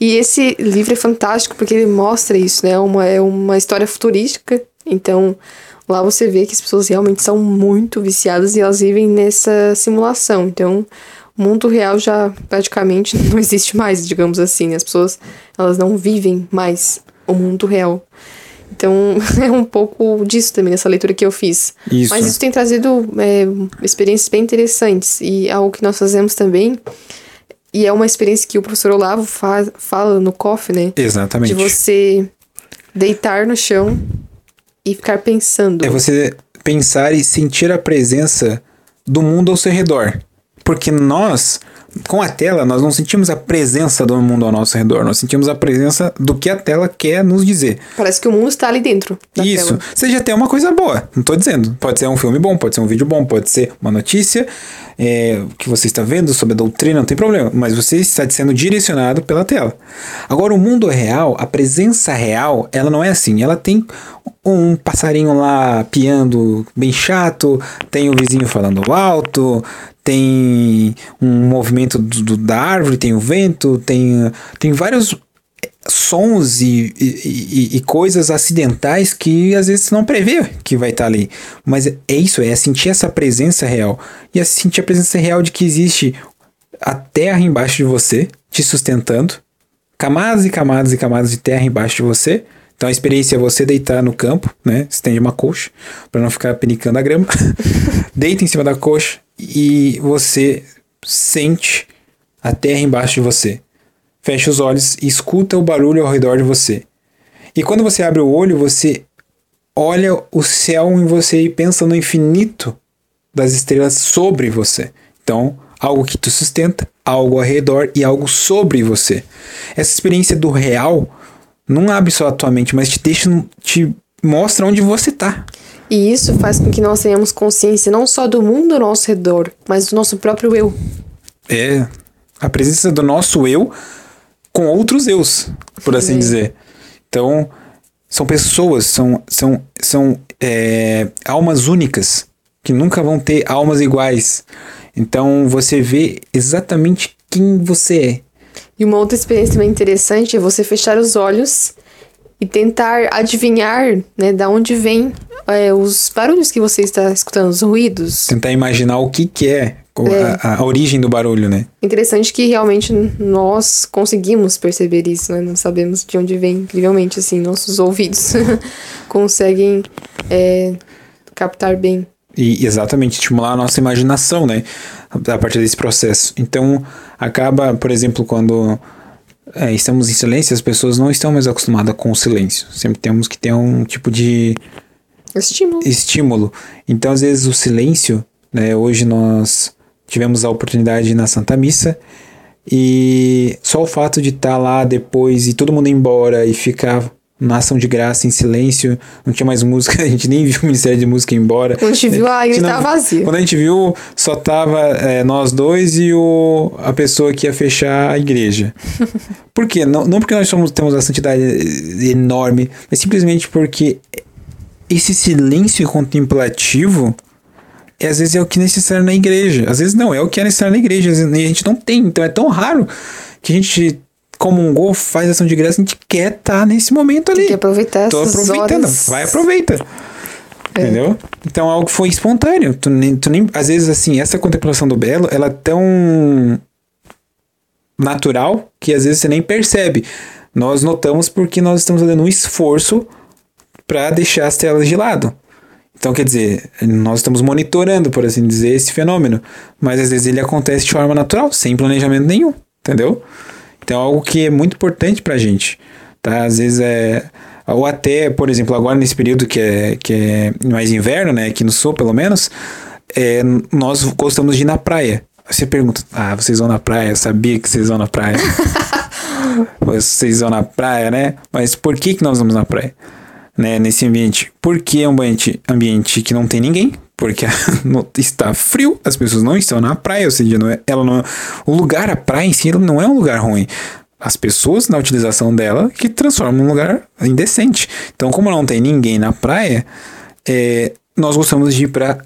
E esse livro é fantástico porque ele mostra isso, né? Uma, é uma história futurística, então lá você vê que as pessoas realmente são muito viciadas e elas vivem nessa simulação. Então, o mundo real já praticamente não existe mais, digamos assim. As pessoas, elas não vivem mais o mundo real. Então, é um pouco disso também, nessa leitura que eu fiz. Isso. Mas isso tem trazido é, experiências bem interessantes. E algo que nós fazemos também, e é uma experiência que o professor Olavo fa fala no COF, né? Exatamente. De você deitar no chão e ficar pensando. É você pensar e sentir a presença do mundo ao seu redor. Porque nós, com a tela, nós não sentimos a presença do mundo ao nosso redor. Nós sentimos a presença do que a tela quer nos dizer. Parece que o mundo está ali dentro Isso. tela. Seja até uma coisa boa. Não tô dizendo. Pode ser um filme bom, pode ser um vídeo bom, pode ser uma notícia é, que você está vendo sobre a doutrina, não tem problema. Mas você está sendo direcionado pela tela. Agora, o mundo real, a presença real, ela não é assim. Ela tem um passarinho lá piando bem chato, tem o vizinho falando alto, tem um movimento do- do- da árvore, tem o vento, tem, tem vários sons e, e, e- coisas acidentais que às vezes você não prevê que vai estar ali. Mas é isso, é sentir essa presença real. E é sentir a presença real de que existe a terra embaixo de você, te sustentando, camadas e camadas e camadas de terra embaixo de você. Então a experiência é você deitar no campo, né? Estende uma coxa para não ficar penicando a grama. Deita em cima da coxa e você sente a terra embaixo de você. Fecha os olhos e escuta o barulho ao redor de você. E quando você abre o olho, você olha o céu em você e pensa no infinito das estrelas sobre você. Então, algo que te sustenta, algo ao redor e algo sobre você. Essa experiência do real não abre só a tua mente, mas te deixa, te mostra onde você está. E isso faz com que nós tenhamos consciência não só do mundo ao nosso redor, mas do nosso próprio eu. É, a presença do nosso eu com outros eus, por assim é. dizer. Então, são pessoas, são, são, são é, almas únicas, que nunca vão ter almas iguais. Então, você vê exatamente quem você é. E uma outra experiência bem interessante é você fechar os olhos e tentar adivinhar, né, da onde vem é, os barulhos que você está escutando, os ruídos. Tentar imaginar o que que é, é. A, a, origem do barulho, né? Interessante que realmente nós conseguimos perceber isso, né? Não sabemos de onde vem, incrivelmente, assim, nossos ouvidos conseguem é, captar bem. E exatamente, estimular a nossa imaginação, né? A partir desse processo. Então, acaba, por exemplo, quando é, estamos em silêncio, as pessoas não estão mais acostumadas com o silêncio. Sempre temos que ter um tipo de estímulo. estímulo. Então, às vezes, o silêncio, né? Hoje nós tivemos a oportunidade na Santa Missa e só o fato de estar tá lá depois e todo mundo ir embora e ficar na ação de graça, em silêncio, não tinha mais música, a gente nem viu o Ministério de Música embora. Quando a gente viu, a igreja estava vazia. Quando a gente viu, só tava é, nós dois e o, a pessoa que ia fechar a igreja. Por quê? Não, não porque nós somos, temos a santidade enorme, mas simplesmente porque esse silêncio contemplativo é, às vezes é o que é necessário na igreja. Às vezes não, é o que é necessário na igreja. Vezes, a gente não tem. Então é tão raro que a gente comungou, faz ação de graça, a gente quer estar tá nesse momento ali. Tem que aproveitar Tô aproveitando. Horas. Vai, aproveita. É. Entendeu? Então algo foi espontâneo. Tu nem, tu nem, às vezes, assim, essa contemplação do belo, ela é tão natural que às vezes você nem percebe. Nós notamos porque nós estamos fazendo um esforço para deixar as telas de lado. Então, quer dizer, nós estamos monitorando, por assim dizer, esse fenômeno. Mas às vezes ele acontece de forma natural, sem planejamento nenhum, entendeu? Então é algo que é muito importante pra gente, tá? Às vezes é... Ou até, por exemplo, agora nesse período que é, que é mais inverno, né? Aqui no sul, pelo menos, é, nós gostamos de ir na praia. Você pergunta, ah, vocês vão na praia? Eu sabia que vocês vão na praia. vocês vão na praia, né? Mas por que, que nós vamos na praia? Né, nesse ambiente. Por que é um ambiente, ambiente que não tem ninguém? Porque está frio, as pessoas não estão na praia, ou seja, não é, ela não, é, o lugar, a praia em si, não é um lugar ruim. As pessoas na utilização dela que transformam um lugar indecente. Então, como não tem ninguém na praia, é, nós gostamos de ir para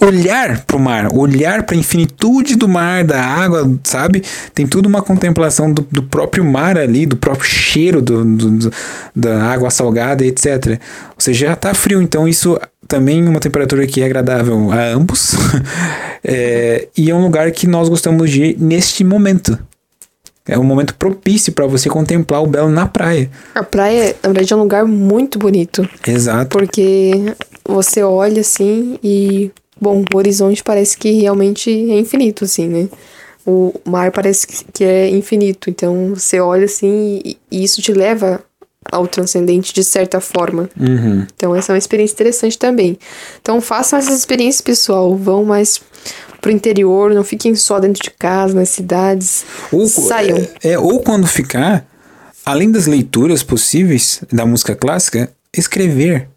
olhar para o mar, olhar para a infinitude do mar, da água, sabe? Tem tudo uma contemplação do, do próprio mar ali, do próprio cheiro do, do, da água salgada, etc. Ou seja, já está frio, então isso também uma temperatura que é agradável a ambos. é, e é um lugar que nós gostamos de ir neste momento. É um momento propício para você contemplar o belo na praia. A praia, na verdade, é um lugar muito bonito. Exato. Porque você olha assim e, bom, o horizonte parece que realmente é infinito, assim, né? O mar parece que é infinito. Então você olha assim e, e isso te leva ao transcendente de certa forma. Uhum. Então, essa é uma experiência interessante também. Então, façam essas experiências, pessoal. Vão mais pro interior, não fiquem só dentro de casa, nas cidades. Ou, Saiam. É, é, ou quando ficar, além das leituras possíveis da música clássica, escrever.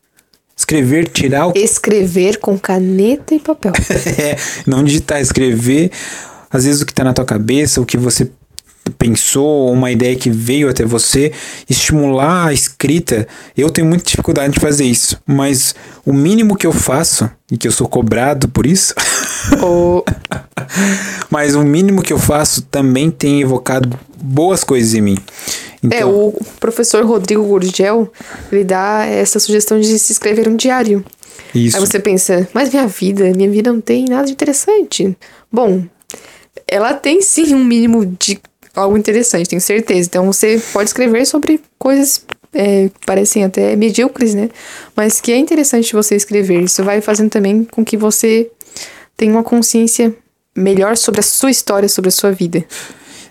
Escrever, tirar o. Escrever com caneta e papel. é, não digitar, escrever. Às vezes o que está na tua cabeça, o que você pensou, uma ideia que veio até você, estimular a escrita. Eu tenho muita dificuldade de fazer isso, mas o mínimo que eu faço, e que eu sou cobrado por isso, oh. mas o mínimo que eu faço também tem evocado boas coisas em mim. É, então... É, o professor Rodrigo Gurgel, ele dá essa sugestão de se escrever um diário. Isso. Aí você pensa, mas minha vida, minha vida não tem nada de interessante. Bom, ela tem sim um mínimo de algo interessante, tenho certeza. Então você pode escrever sobre coisas é, que parecem até medíocres, né? Mas que é interessante você escrever. Isso vai fazendo também com que você tenha uma consciência melhor sobre a sua história, sobre a sua vida.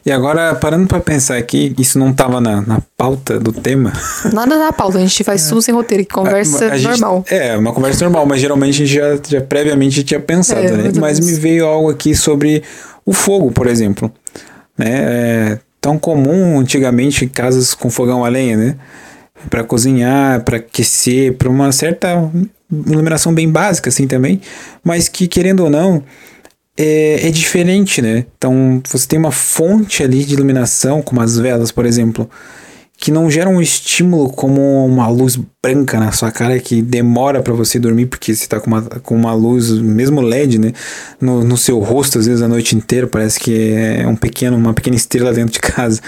E agora, parando para pensar aqui, isso não estava na, na pauta do tema. Nada na pauta, a gente faz tudo sem roteiro, conversa A gente- normal. é, uma conversa normal, mas geralmente a gente já, já previamente tinha pensado, É, né? Mas me veio algo aqui sobre o fogo, por exemplo. Né? É tão comum antigamente casas com fogão a lenha, né? Para cozinhar, para aquecer, para uma certa iluminação bem básica, assim também. Mas que, querendo ou não, é, é diferente, né? Então, você tem uma fonte ali de iluminação, como as velas, por exemplo, que não gera um estímulo como uma luz branca na sua cara que demora pra você dormir, porque você tá com uma, com uma luz, mesmo LED, né? No, no seu rosto, às vezes a noite inteira, parece que é um pequeno, uma pequena estrela dentro de casa.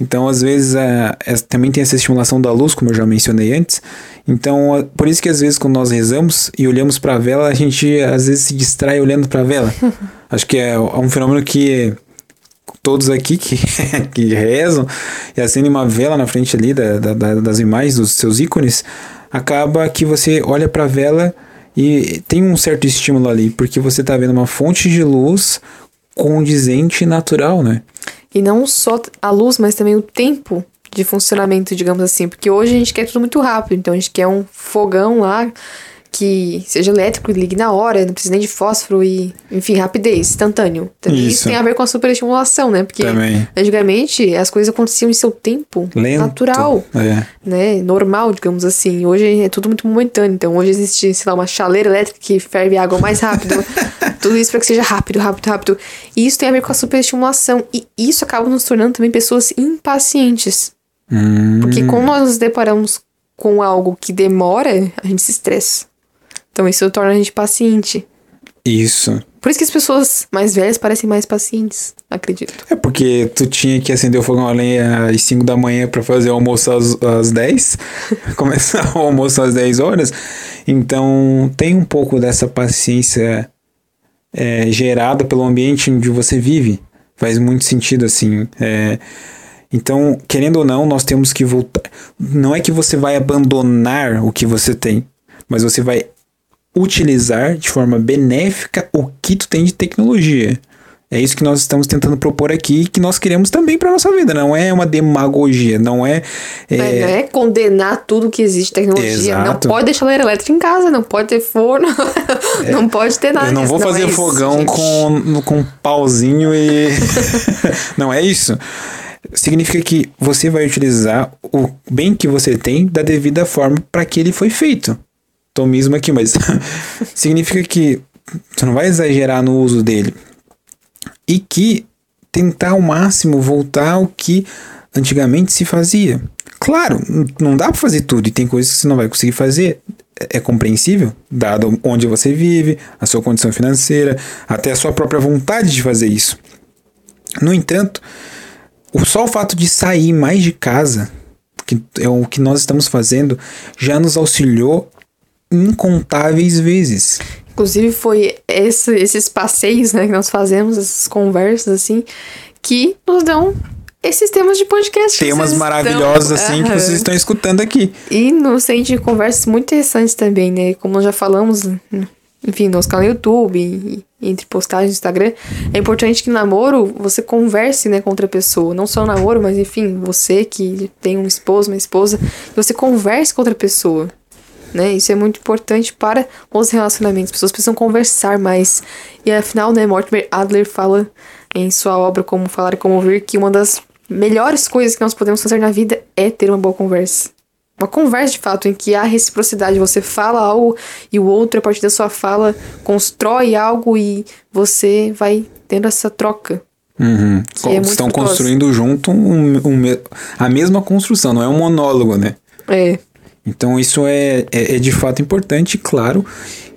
Então, às vezes, a, é- também tem essa estimulação da luz, como eu já mencionei antes. Então, a- por isso que às vezes quando nós rezamos e olhamos pra vela, a gente às vezes se distrai olhando pra vela. Acho que é, é um fenômeno que todos aqui que, que rezam e acendem uma vela na frente ali da, da- da- das imagens, dos seus ícones, acaba que você olha pra vela e tem um certo estímulo ali, porque você tá vendo uma fonte de luz condizente e natural, né? E não só a luz, mas também o tempo de funcionamento, digamos assim. Porque hoje a gente quer tudo muito rápido. Então a gente quer um fogão lá que seja elétrico e ligue na hora, não precisa nem de fósforo e, enfim, rapidez, instantâneo. Também isso. Isso. tem a ver com a superestimulação, né? Porque Também. antigamente as coisas aconteciam em seu tempo Lento. natural, É. né? Normal, digamos assim. Hoje é tudo muito momentâneo. Então hoje existe, sei lá, uma chaleira elétrica que ferve água mais rápido. tudo isso para que seja rápido, rápido, rápido. E isso tem a ver com a superestimulação. E isso acaba nos tornando também pessoas impacientes. Hum, Porque quando nós nos deparamos com algo que demora, a gente se estressa. Então isso torna a gente paciente. isso. Por isso que as pessoas mais velhas parecem mais pacientes, acredito. É porque tu tinha que acender o fogão a lenha às 5 da manhã pra fazer o almoço às, às 10, começar o almoço às 10 horas. Então tem um pouco dessa paciência é, gerada pelo ambiente onde você vive. Faz muito sentido assim. É, então, querendo ou não, nós temos que voltar. Não é que você vai abandonar o que você tem, mas você vai utilizar de forma benéfica o que tu tem de tecnologia. É isso que nós estamos tentando propor aqui, que nós queremos também para nossa vida. Não é uma demagogia, não é. é, Mas Não é condenar tudo que existe tecnologia. Não Exato. pode ter chaleira elétrica em casa, não pode ter forno, não pode ter nada. eu não vou fazer é isso, fogão gente. com, com um pauzinho e. não é isso. Significa que você vai utilizar o bem que você tem da devida forma para que ele foi feito. Tomismo aqui, mas significa que você não vai exagerar no uso dele. E que tentar ao máximo voltar ao que antigamente se fazia. Claro, não dá para fazer tudo e tem coisas que você não vai conseguir fazer. É compreensível, dado onde você vive, a sua condição financeira, até a sua própria vontade de fazer isso. No entanto, só o fato de sair mais de casa, que é o que nós estamos fazendo, já nos auxiliou incontáveis vezes. Inclusive, foi esse- esses passeios né, que nós fazemos, essas conversas, assim, que nos dão esses temas de podcast. Temas maravilhosos estão- assim que vocês estão escutando aqui. E nos de conversas muito interessantes também, né? Como nós já falamos, enfim, no nosso canal no YouTube, e entre postagens no Instagram, é importante que no namoro você converse, né, com outra pessoa. Não só o namoro, mas enfim, você que tem um esposo, uma esposa, você converse com outra pessoa. Né? Isso é muito importante para os relacionamentos. As pessoas precisam conversar mais. E afinal, né, Mortimer Adler fala em sua obra Como Falar e Como Ouvir que uma das melhores coisas que nós podemos fazer na vida é ter uma boa conversa. Uma conversa de fato em que há reciprocidade. Você fala algo e o outro, a partir da sua fala, constrói algo e você vai tendo essa troca. Uhum. É Estão construindo junto um- um a mesma construção, não é um monólogo, né? É. Então isso é, é, é de fato importante, claro,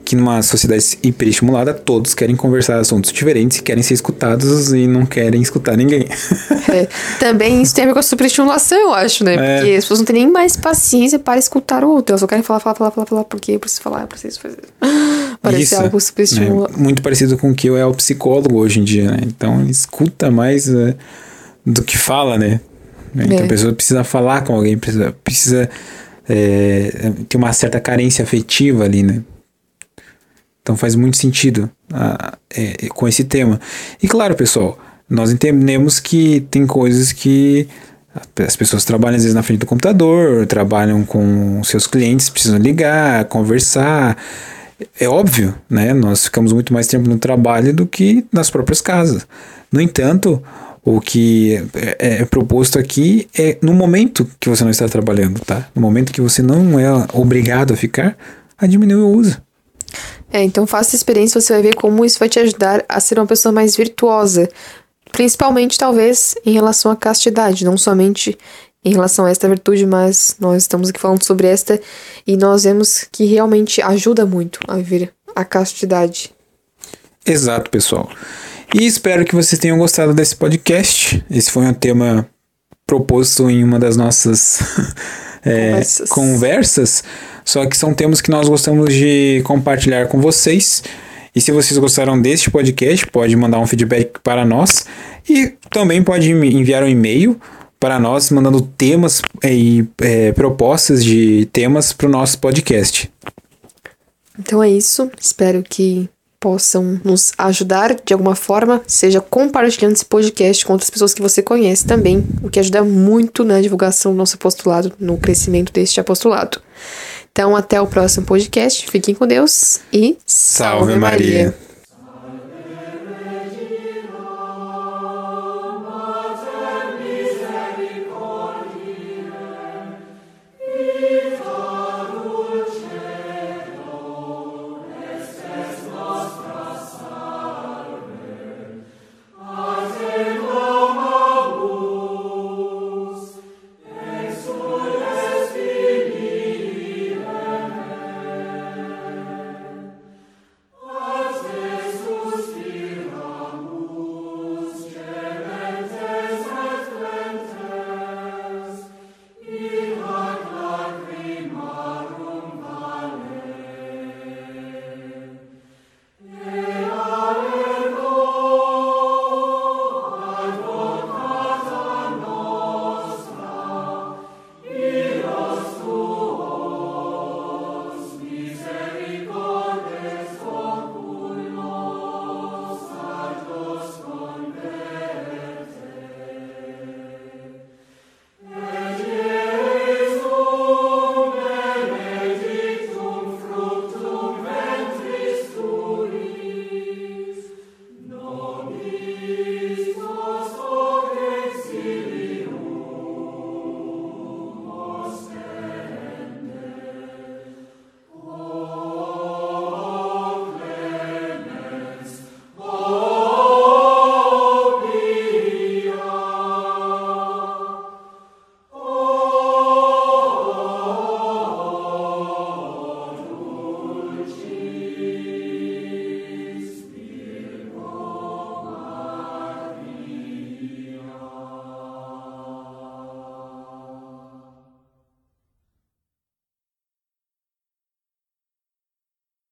que numa sociedade hiperestimulada todos querem conversar assuntos diferentes, querem ser escutados e não querem escutar ninguém. É, também isso tem a ver com a superestimulação, eu acho, né? É. Porque as pessoas não têm nem mais paciência para escutar o outro. Elas só querem falar, falar, falar, falar, falar, porque eu preciso falar, eu preciso fazer. Parece Isso, algo superestimulado. né? Muito parecido com o que eu é o psicólogo hoje em dia, né? Então ele escuta mais é, do que fala, né? Então É. a pessoa precisa falar com alguém, precisa, precisa é, ter uma certa carência afetiva ali, né? Então faz muito sentido ah, é, com esse tema. E claro, pessoal, nós entendemos que tem coisas que as pessoas trabalham às vezes na frente do computador, trabalham com seus clientes, precisam ligar, conversar. É óbvio, né? Nós ficamos muito mais tempo no trabalho do que nas próprias casas. No entanto, o que é, é proposto aqui é no momento que você não está trabalhando, tá? No momento que você não é obrigado a ficar, a diminuir o uso. É, então faça experiência, você vai ver como isso vai te ajudar a ser uma pessoa mais virtuosa. Principalmente, talvez, em relação à castidade, não somente em relação a esta virtude, mas nós estamos aqui falando sobre esta e nós vemos que realmente ajuda muito a viver a castidade. Exato, pessoal. E espero que vocês tenham gostado desse podcast. Esse foi um tema proposto em uma das nossas é, Conversas. conversas. Só que são temas que nós gostamos de compartilhar com vocês. E se vocês gostaram deste podcast, pode mandar um feedback para nós. E também pode enviar um e-mail para nós, mandando temas e é, propostas de temas para o nosso podcast. Então é isso. Espero que possam nos ajudar de alguma forma, seja compartilhando esse podcast com outras pessoas que você conhece também, o que ajuda muito na divulgação do nosso apostolado, no crescimento deste apostolado. Então, até o próximo podcast. Fiquem com Deus e Salve Maria.